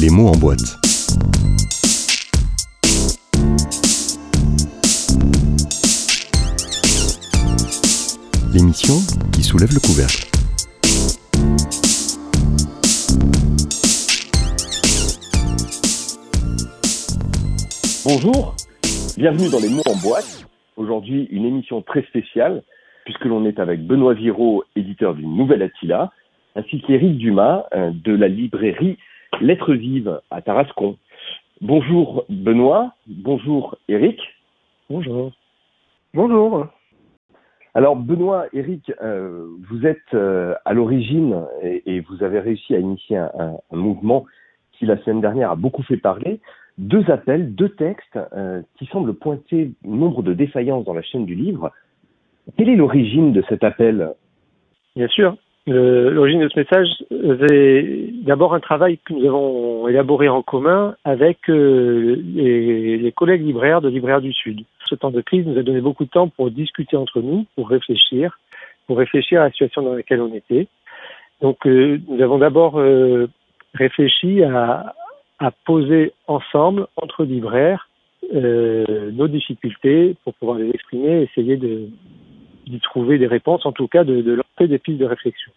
Les mots en boîte. L'émission qui soulève le couvercle. Bonjour, bienvenue dans Les mots en boîte. Aujourd'hui, une émission très spéciale, puisque l'on est avec Benoît Viraud, éditeur d'une nouvelle Attila, ainsi qu'Éric Dumas euh, de la librairie Lettres vives à Tarascon. Bonjour Benoît, bonjour Éric. Bonjour. Bonjour. Alors Benoît, Éric, euh, vous êtes euh, à l'origine et, et vous avez réussi à initier un, un- un mouvement qui la semaine dernière a beaucoup fait parler. Deux appels, deux textes euh, qui semblent pointer nombre de défaillances dans la chaîne du livre. Quelle est l'origine de cet appel? Bien sûr. Le- L'origine de ce message, euh, c'est d'abord un travail que nous avons élaboré en commun avec euh, les, les collègues libraires de Libraires du Sud. Ce temps de crise nous a donné beaucoup de temps pour discuter entre nous, pour réfléchir, pour réfléchir à la situation dans laquelle on était. Donc, euh, nous avons d'abord euh, réfléchi à, à poser ensemble, entre libraires, euh, nos difficultés pour pouvoir les exprimer, essayer de, d'y trouver des réponses, en tout cas de, de lancer des pistes de réflexion.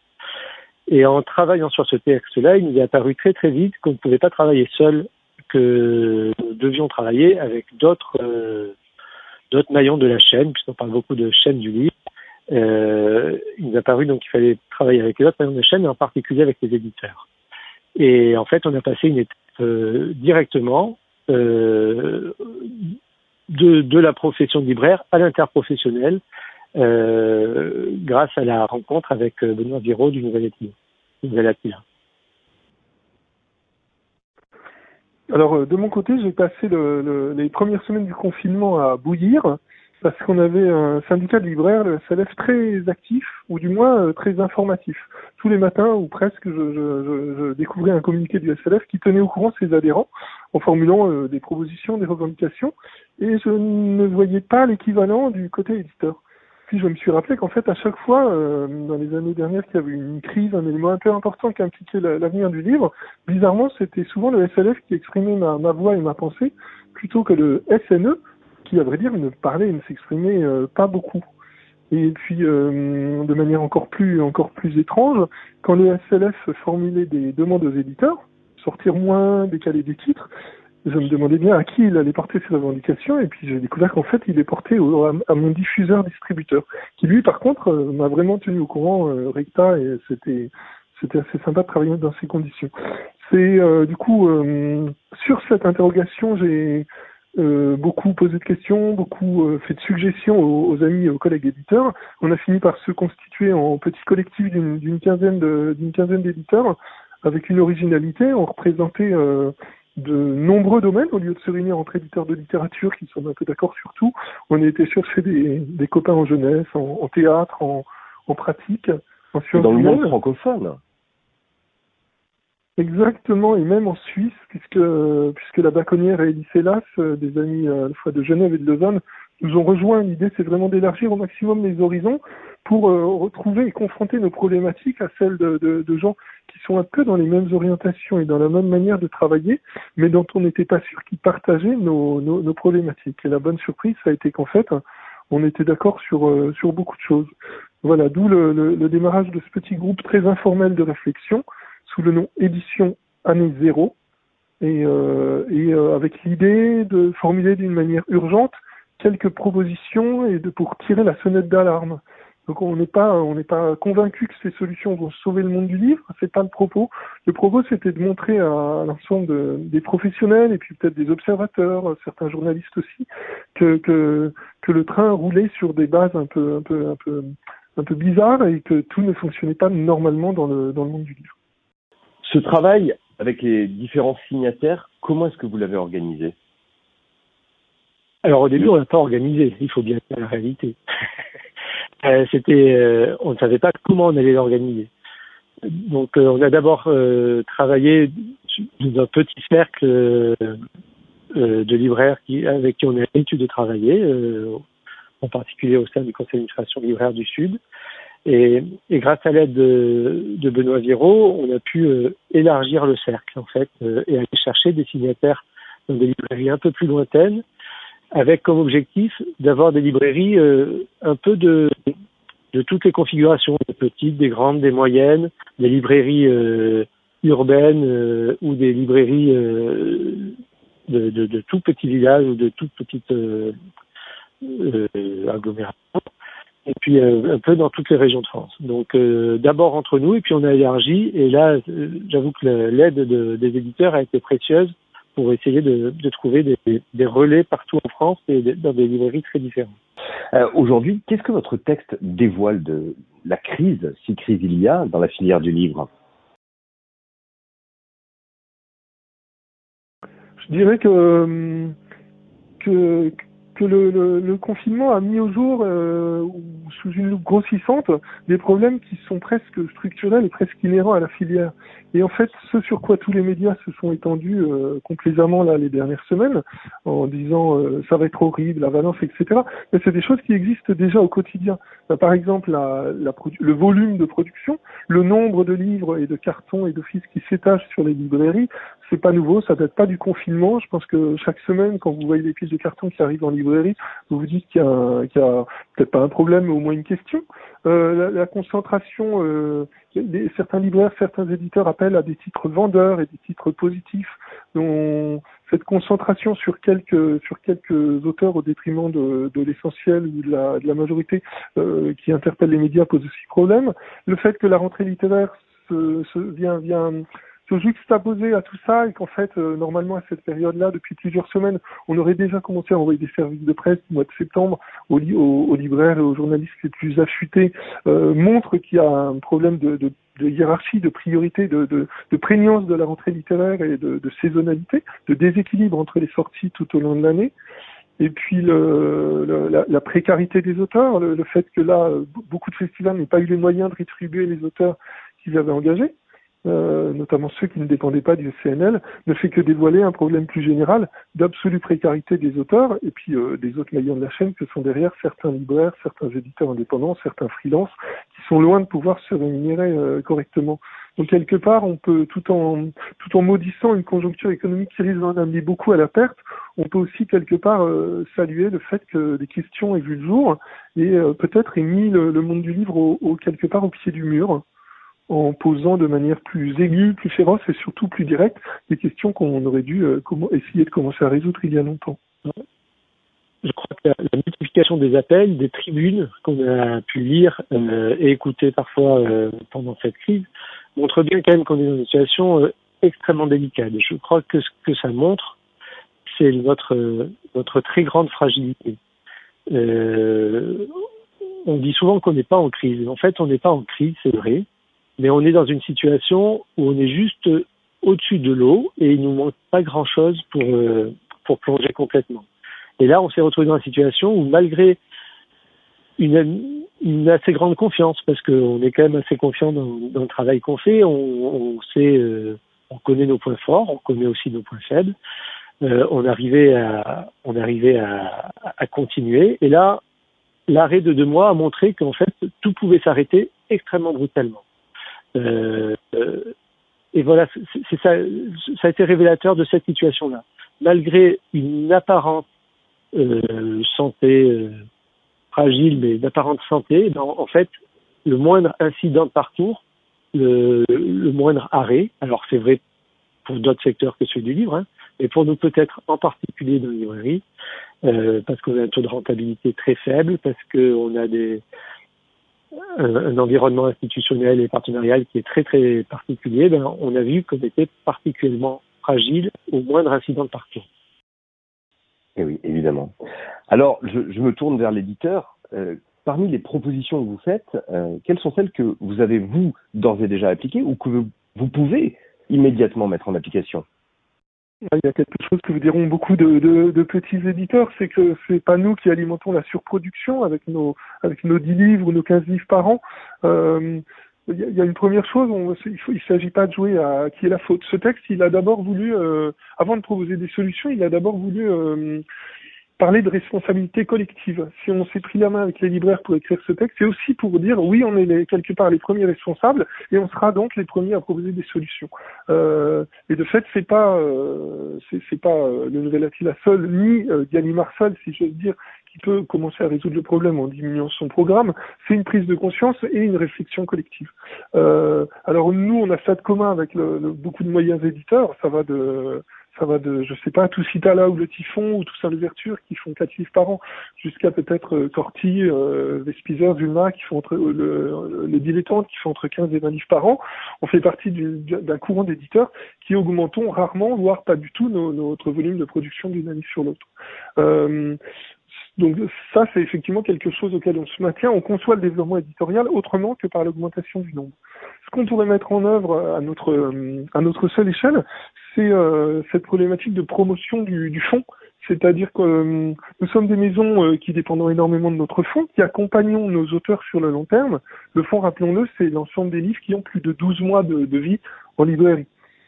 Et en travaillant sur ce texte-là, il nous est apparu très très vite qu'on ne pouvait pas travailler seul, que nous devions travailler avec d'autres euh, maillons de la chaîne, puisqu'on parle beaucoup de chaîne du livre. Euh, il nous est apparu donc qu'il fallait travailler avec les autres maillons de chaîne, et en particulier avec les éditeurs. Et en fait, on a passé une étape euh, directement de, de la profession de libraire à l'interprofessionnel, euh, grâce à la rencontre avec euh, Benoît Viraud du Nouvel Attila. Alors euh, de mon côté, j'ai passé le, le- les premières semaines du confinement à bouillir parce qu'on avait un syndicat de libraires, le SLF, très actif ou du moins très informatif. Tous les matins ou presque, je, je- je- découvrais un communiqué du SLF qui tenait au courant ses adhérents en formulant des propositions, des revendications et je ne voyais pas l'équivalent du côté éditeur. Puis je me suis rappelé qu'en fait, à chaque fois, euh, dans les années dernières, qu'il y avait une crise, un élément un peu important qui impliquait la- l'avenir du livre, bizarrement, c'était souvent le SLF qui exprimait ma, ma voix et ma pensée, plutôt que le SNE, qui, à vrai dire, ne parlait et ne s'exprimait euh, pas beaucoup. Et puis, euh, de manière encore plus, encore plus étrange, quand le SLF formulait des demandes aux éditeurs, sortir moins, décaler des titres, je me demandais bien à qui il allait porter ces revendications, et puis j'ai découvert qu'en fait, il est porté à, mon diffuseur-distributeur, qui lui, par contre, euh, m'a vraiment tenu au courant, euh, Recta, et c'était c'était assez sympa de travailler dans ces conditions. C'est euh, du coup euh, sur cette interrogation, j'ai euh, beaucoup posé de questions, beaucoup fait de suggestions aux, amis et aux collègues éditeurs. On a fini par se constituer en petit collectif d'une quinzaine d'une quinzaine d'éditeurs avec une originalité. On représentait de nombreux domaines au lieu de se réunir entre éditeurs de littérature qui sont un peu d'accord sur tout. On a été chercher des, des copains en jeunesse, en, en théâtre, en, en pratique, en sciences dans le monde humaines. francophone Exactement, et même en Suisse, puisque puisque la Baconnière et Eliselas, euh, des amis euh, à la fois de Genève et de Lausanne, nous ont rejoint. L'idée, c'est vraiment d'élargir au maximum les horizons pour euh, retrouver et confronter nos problématiques à celles de, de, de gens qui sont un peu dans les mêmes orientations et dans la même manière de travailler, mais dont on n'était pas sûr qu'ils partageaient nos, nos, nos problématiques. Et la bonne surprise, ça a été qu'en fait, on était d'accord sur, euh, sur beaucoup de choses. Voilà, d'où le, le, le démarrage de ce petit groupe très informel de réflexion sous le nom Édition Année Zéro, et, euh, et euh, avec l'idée de formuler d'une manière urgente quelques propositions et de pour tirer la sonnette d'alarme. Donc on n'est pas on n'est pas convaincu que ces solutions vont sauver le monde du livre, c'est pas le propos. Le propos c'était de montrer à, l'ensemble de- des professionnels et puis peut-être des observateurs, certains journalistes aussi, que, que que le train roulait sur des bases un peu un peu un peu un peu bizarres et que tout ne fonctionnait pas normalement dans le dans le monde du livre. Ce travail avec les différents signataires, comment est-ce que vous l'avez organisé? Alors au début, on n'a pas organisé, il faut bien dire la réalité. Euh, C'était, euh, on ne savait pas comment on allait l'organiser. Donc euh, on a d'abord euh, travaillé dans un petit cercle euh, de libraires qui, avec qui on a l'habitude de travailler, en particulier au sein du conseil d'administration libraire du Sud. Et, et grâce à l'aide de, de, Benoît Viro, on a pu élargir le cercle en fait et aller chercher des signataires dans des librairies un peu plus lointaines, avec comme objectif d'avoir des librairies euh, un peu de, de toutes les configurations, des petites, des grandes, des moyennes, des librairies urbaines ou des librairies de, de, de, tout petits villages ou de toutes petites agglomérations. Et puis euh, un peu dans toutes les régions de France. Donc euh, d'abord entre nous et puis on a élargi. Et là euh, j'avoue que l'aide de, des éditeurs a été précieuse pour essayer de, de trouver des, des, relais partout en France et dans des librairies très différentes. Aujourd'hui, qu'est-ce que votre texte dévoile de la crise, si crise il y a, dans la filière du livre? Je dirais que, que que le, confinement a mis au jour, euh, sous une loupe grossissante, des problèmes qui sont presque structurels et presque inhérents à la filière. Et en fait, ce sur quoi tous les médias se sont étendus euh, complaisamment là les dernières semaines, en disant euh, ça va être horrible, la valence, etc. Mais c'est des choses qui existent déjà au quotidien. Bah, par exemple, le volume de production, le nombre de livres et de cartons et d'offices qui s'étagent sur les librairies, c'est pas nouveau, ça date pas du confinement. Je pense que chaque semaine, quand vous voyez des pièces de carton qui arrivent en librairie, vous vous dites qu'il y a, y a peut-être pas un problème, mais au moins une question. Euh, la, la, concentration, euh, certains libraires, certains éditeurs appellent à des titres vendeurs et des titres positifs. Donc, cette concentration sur quelques sur quelques auteurs au détriment de, de l'essentiel ou de la, de la majorité euh, qui interpelle les médias pose aussi problème. Le fait que la rentrée littéraire se, se vient vient se juxtaposer à tout ça et qu'en fait, euh, normalement à cette période-là, depuis plusieurs semaines, on aurait déjà commencé à envoyer des services de presse au mois de septembre aux, aux, libraires et aux journalistes les plus affûtés, euh, montre qu'il y a un problème de, de, de hiérarchie, de priorité, de, de, prégnance de la rentrée littéraire et de, saisonnalité, de déséquilibre entre les sorties tout au long de l'année. Et puis le, le, la, la, précarité des auteurs, le, le, fait que là, beaucoup de festivals n'aient pas eu les moyens de rétribuer les auteurs qu'ils avaient engagés. Euh, notamment ceux qui ne dépendaient pas du CNL, ne fait que dévoiler un problème plus général d'absolue précarité des auteurs et puis euh, des autres maillons de la chaîne que sont derrière certains libraires, certains éditeurs indépendants, certains freelances qui sont loin de pouvoir se rémunérer euh, correctement. Donc quelque part, on peut tout en tout en maudissant une conjoncture économique qui risque d'en amener beaucoup à la perte, on peut aussi quelque part saluer le fait que des questions aient vu le jour et peut-être ait mis le, monde du livre au, quelque part au pied du mur en posant de manière plus aiguë, plus féroce et surtout plus directe des questions qu'on aurait dû euh, essayer de commencer à résoudre il y a longtemps. Je crois que la, multiplication des appels, des tribunes qu'on a pu lire euh, et écouter parfois euh, pendant cette crise montre bien quand même qu'on est dans une situation extrêmement délicate. Je crois que ce que ça montre, c'est notre notre très grande fragilité. on dit souvent qu'on n'est pas en crise. En fait, on n'est pas en crise, c'est vrai mais on est dans une situation où on est juste au-dessus de l'eau et il nous manque pas grand-chose pour euh, pour plonger complètement. Et là, on s'est retrouvé dans une situation où malgré une, assez grande confiance, parce qu'on est quand même assez confiant dans, le travail qu'on fait, on, sait, euh, on connaît nos points forts, on connaît aussi nos points faibles. Euh, on arrivait à, on arrivait à, à continuer. Et là, l'arrêt de deux mois a montré qu'en fait, tout pouvait s'arrêter extrêmement brutalement. Euh, euh, et voilà, c'est ça, ça a été révélateur de cette situation-là. Malgré une apparente euh, santé euh, fragile, mais d'apparente santé, ben, en fait, le moindre incident de parcours, le, le moindre arrêt, alors c'est vrai pour d'autres secteurs que celui du livre, hein, mais pour nous peut-être en particulier dans les librairies, euh, parce qu'on a un taux de rentabilité très faible, parce qu'on a des, un, environnement institutionnel et partenarial qui est très très particulier, ben, on a vu qu'on était particulièrement fragile au moindre incident de parcours. Et eh oui, évidemment. Alors, je, je me tourne vers l'éditeur. Euh, parmi les propositions que vous faites, euh, quelles sont celles que vous avez, vous, d'ores et déjà appliquées ou que vous, vous pouvez immédiatement mettre en application? Il y a quelque chose que vous diront beaucoup de, de, de petits éditeurs, c'est que c'est pas nous qui alimentons la surproduction avec nos avec nos 10 livres ou nos 15 livres par an. Euh, il y, a une première chose, on, il ne s'agit pas de jouer à qui est la faute. Ce texte, il a d'abord voulu, euh, avant de proposer des solutions, il a d'abord voulu euh, parler de responsabilité collective. Si on s'est pris la main avec les libraires pour écrire ce texte, c'est aussi pour dire oui, on est les, quelque part les premiers responsables et on sera donc les premiers à proposer des solutions. Euh, et de fait, c'est pas euh, c'est pas euh, le Nouvel Attila seul ni euh, Gallimard seul, si j'ose dire, qui peut commencer à résoudre le problème en diminuant son programme. C'est une prise de conscience et une réflexion collective. Euh, alors nous, on a ça de commun avec le, le, beaucoup de moyens éditeurs. Ça va de ça va de, je sais pas, tout Citala ou le Typhon ou tout ça l'ouverture qui font quatre livres par an, jusqu'à peut-être euh, Corti, euh, Vespizer, Vulma qui font entre euh, le, les dilettantes qui font entre 15 et 20 livres par an. On fait partie d'un courant d'éditeurs qui augmentons rarement, voire pas du tout, nos, notre volume de production d'une année sur l'autre. Euh, donc ça, c'est effectivement quelque chose auquel on se maintient. On conçoit le développement éditorial autrement que par l'augmentation du nombre. Ce qu'on pourrait mettre en œuvre à notre euh, à notre seule échelle, c'est euh, cette problématique de promotion du, du fonds. C'est-à-dire que euh, nous sommes des maisons euh, qui dépendons énormément de notre fonds, qui accompagnons nos auteurs sur le long terme. Le fonds, rappelons-le, c'est l'ensemble des livres qui ont plus de 12 mois de, de vie en librairie.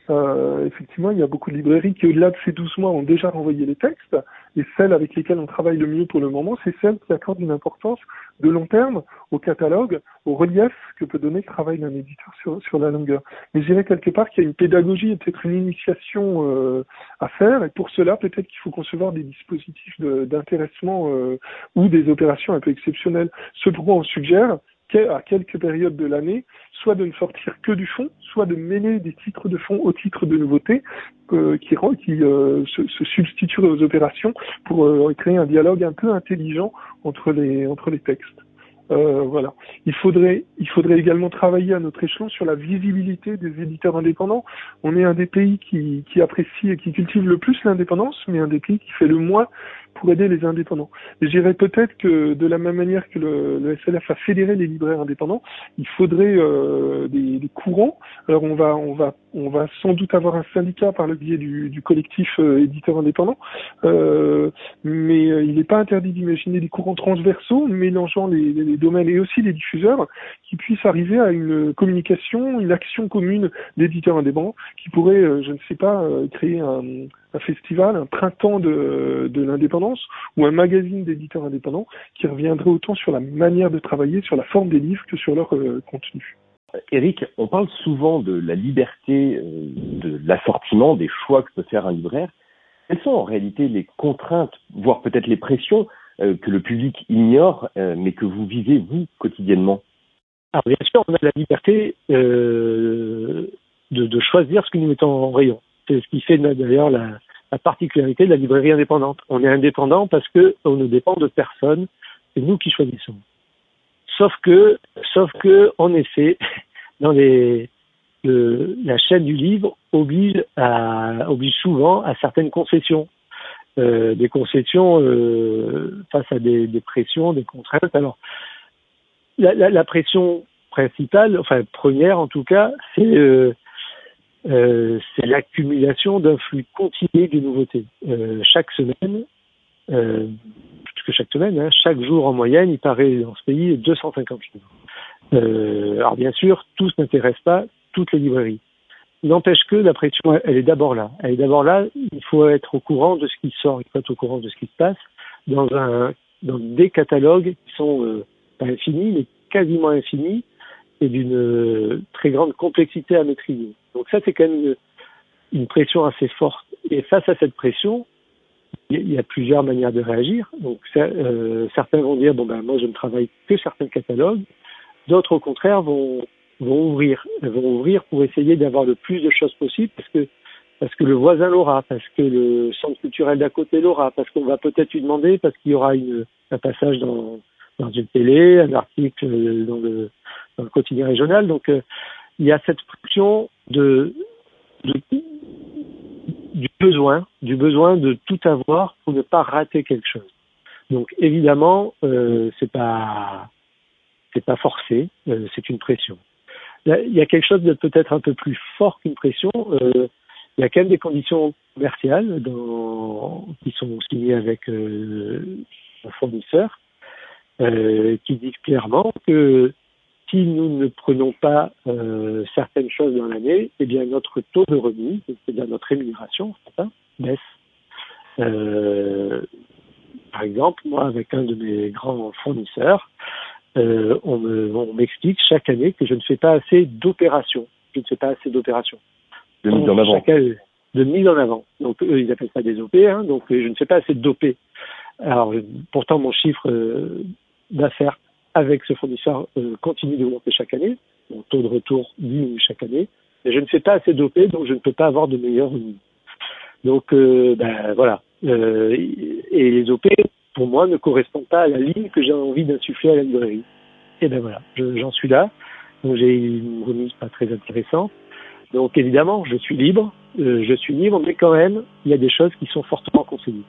Euh, effectivement, il y a beaucoup de librairies qui, au-delà de ces 12 mois, ont déjà renvoyé les textes. Et celles avec lesquelles on travaille le mieux pour le moment, c'est celles qui accordent une importance de long terme au catalogue, au relief que peut donner le travail d'un éditeur sur, sur la longueur. Mais je dirais quelque part qu'il y a une pédagogie et peut-être une initiation euh, à faire. Et pour cela, peut-être qu'il faut concevoir des dispositifs d'intéressement euh, ou des opérations un peu exceptionnelles. Ce pourquoi on suggère à quelques périodes de l'année, soit de ne sortir que du fond, soit de mêler des titres de fond aux titres de nouveautés euh, qui, euh, se, se, substitueraient aux opérations pour euh, créer un dialogue un peu intelligent entre les, entre les textes. Euh, voilà. Il faudrait, il faudrait également travailler à notre échelon sur la visibilité des éditeurs indépendants. On est un des pays qui, qui apprécie et qui cultive le plus l'indépendance, mais un des pays qui fait le moins pour aider les indépendants. Et j'irais peut-être que de la même manière que le, le, SLF a fédéré les libraires indépendants, il faudrait euh, des, des, courants. Alors on va, on va, on va sans doute avoir un syndicat par le biais du, du collectif euh, éditeur indépendant, euh, mais euh, il n'est pas interdit d'imaginer des courants transversaux mélangeant les, les, domaines et aussi les diffuseurs qui puissent arriver à une communication, une action commune d'éditeurs indépendants qui pourrait, euh, je ne sais pas, euh, créer un festival, un printemps de, de l'indépendance ou un magazine d'éditeurs indépendants qui reviendrait autant sur la manière de travailler, sur la forme des livres que sur leur euh, contenu. Eric, on parle souvent de la liberté de l'assortiment, des choix que peut faire un libraire. Quelles sont en réalité les contraintes, voire peut-être les pressions que le public ignore, euh, mais que vous vivez, vous, quotidiennement Alors bien sûr, on a la liberté euh, de, choisir ce que nous mettons en rayon. C'est ce qui fait d'ailleurs la, la, particularité de la librairie indépendante. On est indépendant parce que on ne dépend de personne, c'est nous qui choisissons. Sauf que, sauf que, en effet, dans la chaîne du livre oblige, à, oblige souvent à certaines concessions, euh, des concessions euh, face à des, pressions, des contraintes. Alors, la, la, la, pression principale, enfin première en tout cas, c'est euh, l'accumulation d'un flux continu de nouveautés. Chaque semaine, plus que chaque semaine, hein, chaque jour en moyenne, il paraît dans ce pays 250 livres. Alors bien sûr, tous n'intéressent pas toutes les librairies. N'empêche que la pression, elle est d'abord là. Elle est d'abord là. Il faut être au courant de ce qui sort, il faut être au courant de ce qui se passe dans un dans des catalogues qui sont euh, pas infinis, mais quasiment infinis et d'une euh, très grande complexité à maîtriser. Donc ça, c'est quand même une, une, pression assez forte. Et face à cette pression, il y a plusieurs manières de réagir. Donc ça, euh, certains vont dire bon ben moi je ne travaille que certains catalogues. D'autres au contraire vont vont ouvrir, vont ouvrir pour essayer d'avoir le plus de choses possible parce que parce que le voisin l'aura, parce que le centre culturel d'à côté l'aura, parce qu'on va peut-être lui demander, parce qu'il y aura une, un passage dans, dans une télé, un article dans le, dans le quotidien régional. Donc euh, il y a cette pression de, du besoin, du besoin de tout avoir pour ne pas rater quelque chose. Donc évidemment, euh, c'est pas c'est pas forcé, euh, c'est une pression. Il y a quelque chose de peut-être un peu plus fort qu'une pression. Euh, il y a quand même des conditions commerciales dans, qui sont signées avec euh, un fournisseur euh, qui disent clairement que si nous ne prenons pas euh, certaines choses dans l'année, eh bien notre taux de remise, c'est-à-dire notre rémunération, baisse. Euh, par exemple, moi, avec un de mes grands fournisseurs, euh, on m'explique chaque année que je ne fais pas assez d'opérations. Je ne fais pas assez d'opérations. De mise en avant. de mise en avant. Donc eux, ils appellent ça des OP. Hein, donc je ne fais pas assez d'OP. Alors pourtant, mon chiffre euh, d'affaires avec ce fournisseur euh, continue d'augmenter chaque année. Mon taux de retour diminue chaque année. Mais je ne fais pas assez d'OP, donc je ne peux pas avoir de meilleurs. Donc euh, ben, voilà. et les OP, pour moi, ne correspondent pas à la ligne que j'ai envie d'insuffler à la librairie. Et ben voilà, j'en suis là. Donc j'ai une remise pas très intéressante. Donc évidemment, je suis libre, euh, je suis libre, mais quand même, il y a des choses qui sont fortement conseillées.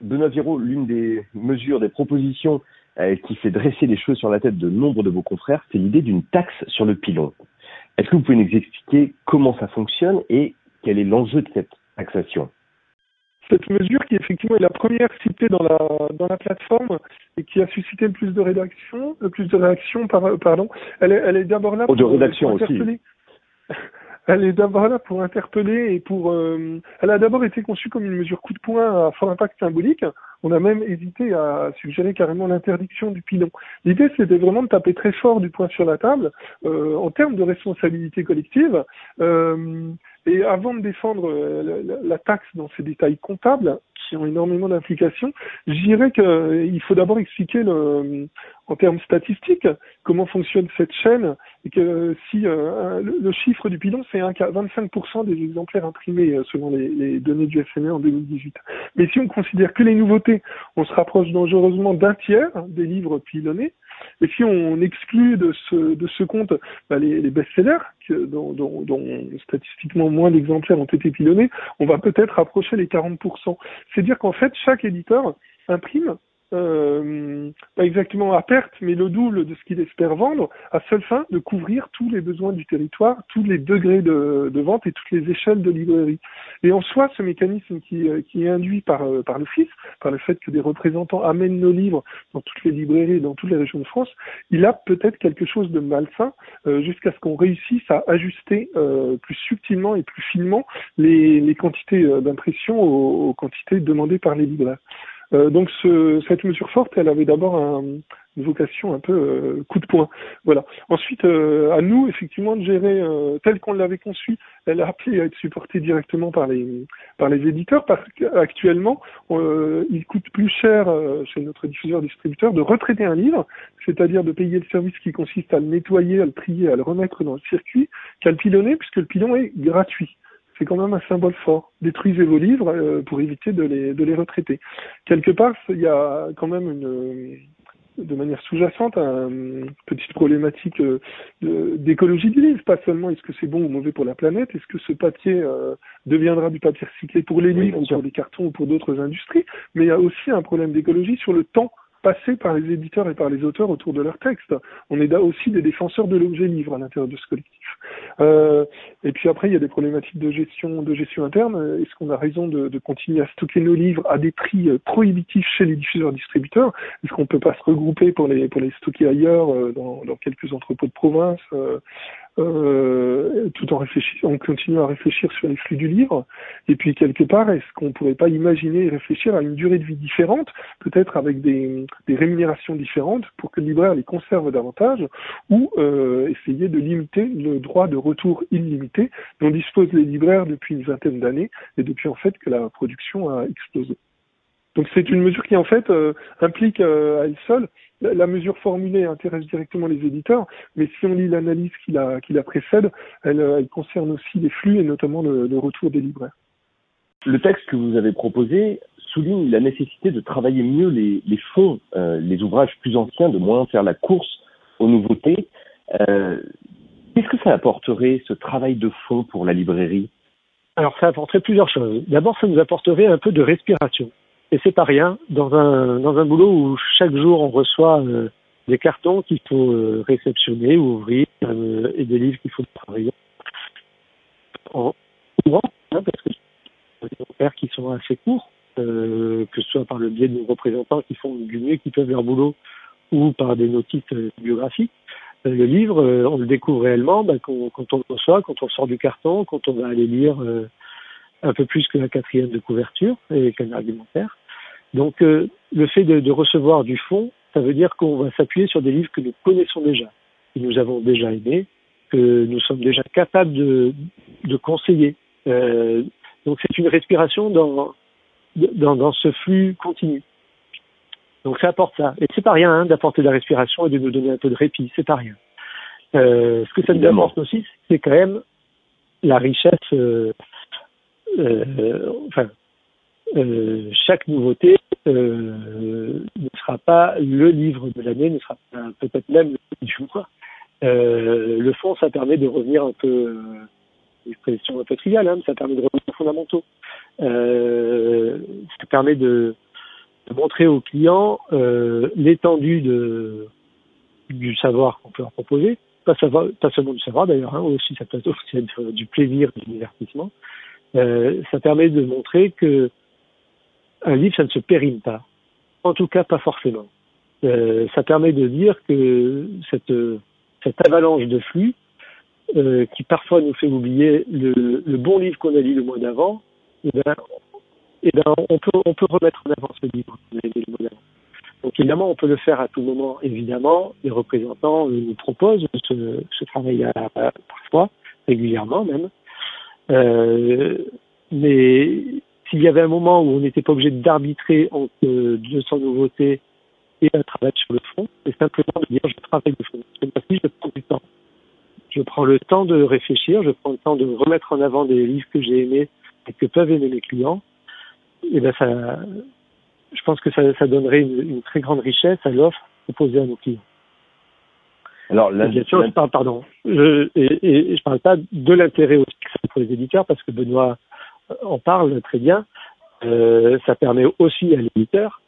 Benoît Viro, l'une des mesures, des propositions euh, qui fait dresser les cheveux sur la tête de nombre de vos confrères, c'est l'idée d'une taxe sur le pilon. Est-ce que vous pouvez nous expliquer comment ça fonctionne et quel est l'enjeu de cette taxation? Cette mesure qui effectivement est la première citée dans la dans la plateforme et qui a suscité le plus de rédaction, le plus de réactions, pardon. Elle est, elle est d'abord là oh, pour, de rédaction aussi. Elle est d'abord là pour interpeller et pour. Euh, elle a d'abord été conçue comme une mesure coup de poing à fort impact symbolique. On a même hésité à suggérer carrément l'interdiction du pilon. L'idée, c'était vraiment de taper très fort du poing sur la table euh, en termes de responsabilité collective. Euh, et avant de défendre euh, la, taxe dans ses détails comptables, qui ont énormément d'implications, je dirais qu'il euh, faut d'abord expliquer le, en termes statistiques comment fonctionne cette chaîne et que si euh, le, chiffre du pilon c'est 25% des exemplaires imprimés selon les, les, données du FME en 2018. Mais si on considère que les nouveautés, on se rapproche dangereusement d'un tiers des livres pilonnés. Et si on exclut de ce, compte bah, les, best-sellers, dont, dont, statistiquement moins d'exemplaires ont été pilonnés, on va peut-être approcher les 40%. C'est dire qu'en fait, chaque éditeur imprime euh, pas exactement à perte, mais le double de ce qu'il espère vendre, à seule fin de couvrir tous les besoins du territoire, tous les degrés de, vente et toutes les échelles de librairie. Et en soi, ce mécanisme qui, euh, est induit par, euh, par l'Office, par le fait que des représentants amènent nos livres dans toutes les librairies, dans toutes les régions de France, il a peut-être quelque chose de malsain euh, jusqu'à ce qu'on réussisse à ajuster euh, plus subtilement et plus finement les, quantités d'impression aux quantités demandées par les libraires. Euh, donc ce, cette mesure forte, elle avait d'abord un, une vocation un peu euh, coup de poing. Voilà. Ensuite, euh, à nous effectivement de gérer tel qu'on l'avait conçu. Elle a appelé à être supportée directement par les par les éditeurs parce qu'actuellement, il coûte plus cher chez notre diffuseur distributeur de retraiter un livre, c'est-à-dire de payer le service qui consiste à le nettoyer, à le trier, à le remettre dans le circuit, qu'à le pilonner puisque le pilon est gratuit c'est quand même un symbole fort. Détruisez vos livres euh, pour éviter de les, de les retraiter. Quelque part, il y a quand même une, de manière sous-jacente une petite problématique euh, d'écologie du livre. Pas seulement est-ce que c'est bon ou mauvais pour la planète, est-ce que ce papier euh, deviendra du papier recyclé pour les livres ou pour les cartons ou pour d'autres industries, mais il y a aussi un problème d'écologie sur le temps passé par les éditeurs et par les auteurs autour de leurs textes. On est aussi des défenseurs de l'objet livre à l'intérieur de ce collectif. Euh, et puis après, il y a des problématiques de gestion, de gestion interne. Est-ce qu'on a raison de, continuer à stocker nos livres à des prix euh, prohibitifs chez les diffuseurs-distributeurs Est-ce qu'on peut pas se regrouper pour les pour les stocker ailleurs euh, dans, dans quelques entrepôts de province euh, tout en réfléchissant, on continue à réfléchir sur les flux du livre. Et puis quelque part, est-ce qu'on pourrait pas imaginer et réfléchir à une durée de vie différente, peut-être avec des, des, rémunérations différentes pour que le libraire les conserve davantage, ou euh, essayer de limiter le droit de retour illimité dont disposent les libraires depuis une vingtaine d'années et depuis en fait que la production a explosé. Donc c'est une mesure qui en fait euh, implique euh, à elle seule la, mesure formulée intéresse directement les éditeurs, mais si on lit l'analyse qui la, qui la précède, elle, euh, elle, concerne aussi les flux et notamment le, le, retour des libraires. Le texte que vous avez proposé souligne la nécessité de travailler mieux les, les fonds, euh, les ouvrages plus anciens, de moins faire la course aux nouveautés. Euh, Qu'est-ce que ça apporterait, ce travail de fond pour la librairie? Alors ça apporterait plusieurs choses. D'abord, ça nous apporterait un peu de respiration. Et c'est pas rien dans un dans un boulot où chaque jour on reçoit euh, des cartons qu'il faut euh, réceptionner ou ouvrir euh, et des livres qu'il faut travailler en courant, hein, parce que des repères qui sont assez courts, que ce soit par le biais de nos représentants qui font du mieux qui peuvent leur boulot ou par des notices biographiques. le livre, on le découvre réellement ben, quand, quand, on le reçoit, quand on sort du carton, quand on va aller lire un peu plus que la quatrième de couverture et qu'un argumentaire. Donc euh, le fait de, de, recevoir du fonds, ça veut dire qu'on va s'appuyer sur des livres que nous connaissons déjà, que nous avons déjà aimés, que nous sommes déjà capables de, de conseiller. Euh, donc c'est une respiration dans, dans, dans, ce flux continu. Donc ça apporte ça. Et c'est pas rien hein, d'apporter de la respiration et de nous donner un peu de répit, c'est pas rien. Euh, ce que ça nous apporte aussi, c'est quand même la richesse. Euh, euh, enfin, euh, chaque nouveauté euh, ne sera pas le livre de l'année, ne sera peut-être même le du mois. Euh, le fond, ça permet de revenir un peu, une expression un peu triviale, hein, ça permet de revenir aux fondamentaux. ça permet de, de montrer aux clients l'étendue de du savoir qu'on peut leur proposer, pas, savoir, pas seulement du savoir d'ailleurs, hein, aussi ça peut être du plaisir, du divertissement. Euh, ça permet de montrer que un livre, ça ne se périme pas. En tout cas, pas forcément. Euh, ça permet de dire que cette, avalanche de flux, euh, qui parfois nous fait oublier le, bon livre qu'on a lu le mois d'avant, eh ben, eh ben, on, peut, remettre en avant ce livre qu'on a lu le mois d'avant. Donc évidemment, on peut le faire à tout moment. Évidemment, les représentants nous proposent ce, travail parfois, régulièrement même. Euh, mais s'il y avait un moment où on n'était pas obligé d'arbitrer entre 200 nouveautés et un travail sur le fond, c'est simplement de dire je travaille le fond. Cette fois-ci, je prends du temps. Je prends le temps de réfléchir, je prends le temps de remettre en avant des livres que j'ai aimés et que peuvent aimer mes clients. Et ben ça, je pense que ça, ça donnerait une, une, très grande richesse à l'offre proposée à nos clients. Alors là, bien sûr, je parle, pardon, je, et, et, je parle pas de l'intérêt aussi pour les éditeurs parce que Benoît en parle très bien. Euh, ça permet aussi à l'éditeur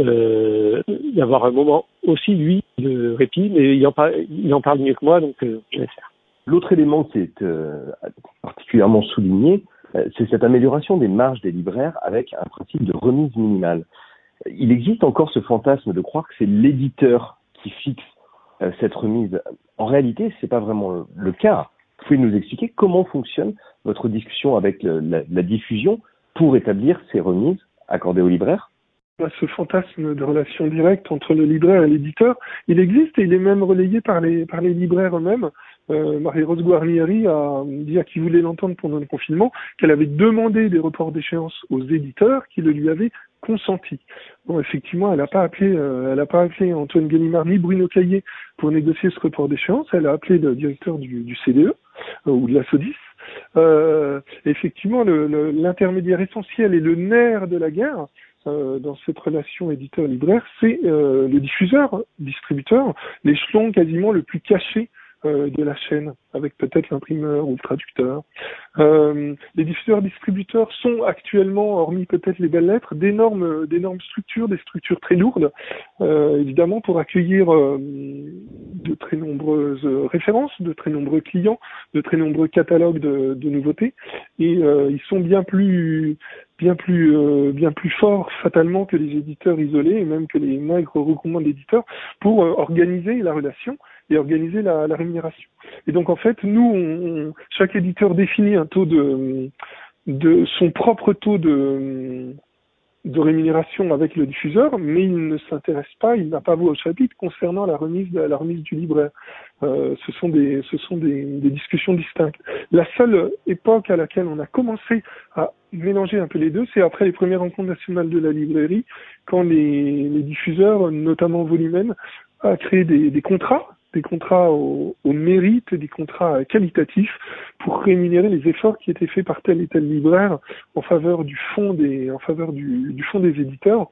euh, d'avoir un moment aussi lui de répit, mais il en parle, il en parle mieux que moi, donc euh, je vais faire. L'autre élément qui est euh, particulièrement souligné, euh, c'est cette amélioration des marges des libraires avec un principe de remise minimale. Il existe encore ce fantasme de croire que c'est l'éditeur qui fixe euh, cette remise. En réalité, c'est pas vraiment le cas. Vous pouvez nous expliquer comment fonctionne votre discussion avec la, diffusion pour établir ces remises accordées aux libraires? Ce fantasme de relation directe entre le libraire et l'éditeur, il existe et il est même relayé par les, par les libraires eux-mêmes. Euh, Marie-Rose Guarnieri a dit à qui voulait l'entendre pendant le confinement qu'elle avait demandé des reports d'échéance aux éditeurs qui le lui avaient consenti. Bon, effectivement, elle n'a pas appelé, euh, elle a pas appelé Antoine Gallimard ni Bruno Caillé pour négocier ce report d'échéance. Elle a appelé le directeur du, du CDE euh, ou de la SODIS. Euh, effectivement, l'intermédiaire essentiel et le nerf de la guerre euh, dans cette relation éditeur-libraire, c'est euh, le diffuseur, distributeur, l'échelon quasiment le plus caché euh, de la chaîne, avec peut-être l'imprimeur ou le traducteur. Euh, les diffuseurs-distributeurs sont actuellement, hormis peut-être les belles lettres, d'énormes, d'énormes structures, des structures très lourdes, euh, évidemment pour accueillir euh, de très nombreuses références, de très nombreux clients, de très nombreux catalogues de, de nouveautés, et euh, ils sont bien plus bien plus euh, bien plus forts fatalement que les éditeurs isolés et même que les maigres recommandent d'éditeurs pour organiser la relation et organiser la, la, rémunération. Et donc en fait, nous, on, chaque éditeur définit un taux de, de son propre taux de, de rémunération avec le diffuseur, mais il ne s'intéresse pas, il n'a pas voix au chapitre concernant la remise, la remise du libraire. Euh, ce sont, des, ce sont des, des, discussions distinctes. La seule époque à laquelle on a commencé à mélanger un peu les deux, c'est après les premières rencontres nationales de la librairie, quand les, les diffuseurs, notamment Volumen, a créé des, des contrats des contrats au, au, mérite, des contrats qualitatifs pour rémunérer les efforts qui étaient faits par tel et tel libraire en faveur du fond des, en faveur du, du fond des éditeurs.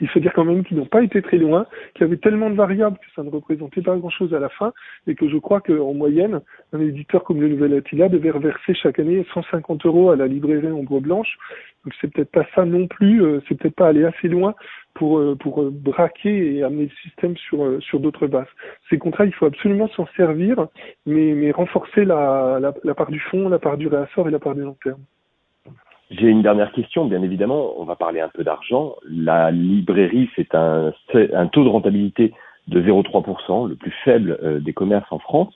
Il faut dire quand même qu'ils n'ont pas été très loin, qu'il y avait tellement de variables que ça ne représentait pas grand-chose à la fin, et que je crois qu'en moyenne, un éditeur comme le Nouvel Attila devait reverser chaque année 150 euros à la librairie Ombre Blanche. Donc c'est peut-être pas ça non plus, euh, c'est peut-être pas aller assez loin pour, euh, euh, braquer et amener le système sur, d'autres bases. Ces contrats, il faut absolument s'en servir, mais, mais renforcer la, la, la part du fond, la part du réassort et la part du long terme. J'ai une dernière question, bien évidemment, on va parler un peu d'argent. La librairie, c'est un, taux de rentabilité de 0,3%, le plus faible euh, des commerces en France.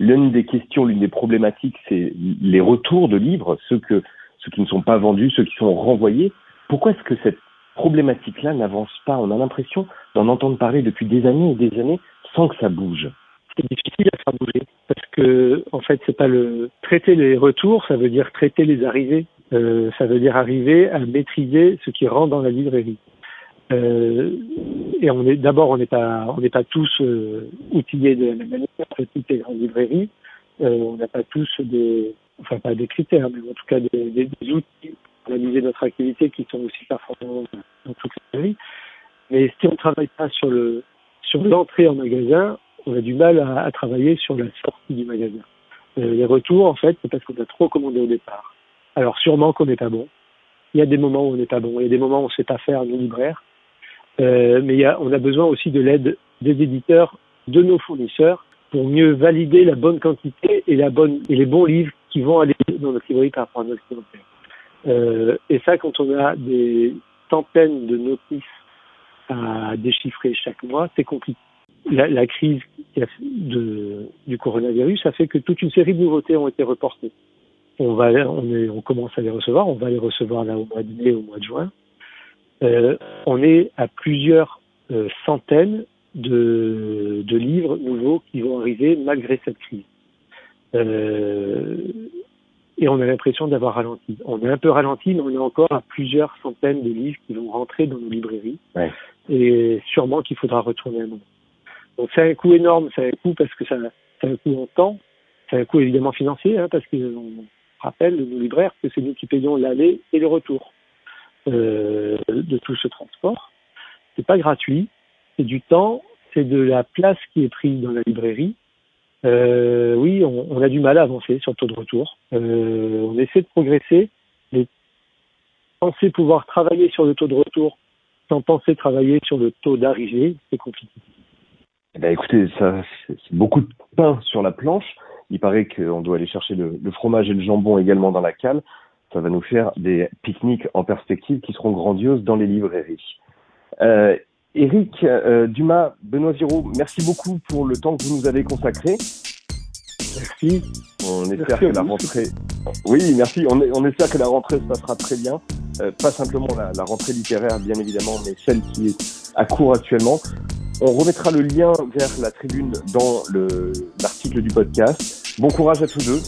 L'une des questions, l'une des problématiques, c'est les retours de livres, ceux, que, ceux qui ne sont pas vendus, ceux qui sont renvoyés. Pourquoi est-ce que cette problématique-là n'avance pas? On a l'impression d'en entendre parler depuis des années et des années sans que ça bouge. C'est difficile à faire bouger parce que en fait c'est pas le traiter les retours, ça veut dire traiter les arrivées. Euh, ça veut dire arriver à maîtriser ce qui rentre dans la librairie. Euh, et d'abord on n'est pas tous euh, outillés de la même manière toutes les grandes librairies. On n'a pas tous des critères, mais en tout cas des, outils pour analyser notre activité qui sont aussi performants dans toutes les librairies. Mais si on ne travaille pas sur le sur l'entrée en magasin, on a du mal à, travailler sur la sortie du magasin. Les retours, en fait, c'est parce qu'on a trop commandé au départ. Alors sûrement qu'on n'est pas bon. Il y a des moments où on n'est pas bon. Il y a des moments où on ne sait pas faire, nos libraires. Euh, mais il y a, on a besoin aussi de l'aide des éditeurs, de nos fournisseurs, pour mieux valider la bonne quantité et, la bonne, et les bons livres qui vont aller dans notre librairie par rapport à notre clientèle. Euh, et ça, quand on a des centaines de notices à déchiffrer chaque mois, c'est compliqué. La, la crise de, du coronavirus a fait que toute une série de nouveautés ont été reportées. On va, on, est, on commence à les recevoir, on va les recevoir là au mois de mai, au mois de juin. Euh, on est à plusieurs euh, centaines de, de, livres nouveaux qui vont arriver malgré cette crise. Euh, et on a l'impression d'avoir ralenti. On est un peu ralenti, mais on est encore à plusieurs centaines de livres qui vont rentrer dans nos librairies. Ouais. Et sûrement qu'il faudra retourner un moment. Donc c'est un coût énorme, c'est un coût parce que ça, c'est un coût en temps, c'est un coût évidemment financier, hein, parce qu'on rappelle nos libraires que c'est nous qui payons l'aller et le retour euh, de tout ce transport. C'est pas gratuit, c'est du temps, c'est de la place qui est prise dans la librairie. Euh, oui, on, a du mal à avancer sur le taux de retour. Euh, on essaie de progresser, mais penser pouvoir travailler sur le taux de retour sans penser travailler sur le taux d'arrivée, c'est compliqué. Eh ben, écoutez, ça, c'est beaucoup de pain sur la planche. Il paraît qu'on doit aller chercher le, le, fromage et le jambon également dans la cale. Ça va nous faire des pique-niques en perspective qui seront grandioses dans les librairies. Euh, Eric euh, Dumas, Benoît Giraud, merci beaucoup pour le temps que vous nous avez consacré. Merci. On espère merci que la rentrée. Oui, merci. On, on, espère que la rentrée se passera très bien. Euh, pas simplement la, la, rentrée littéraire, bien évidemment, mais celle qui est à court actuellement. On remettra le lien vers la tribune dans l'article du podcast. Bon courage à tous deux.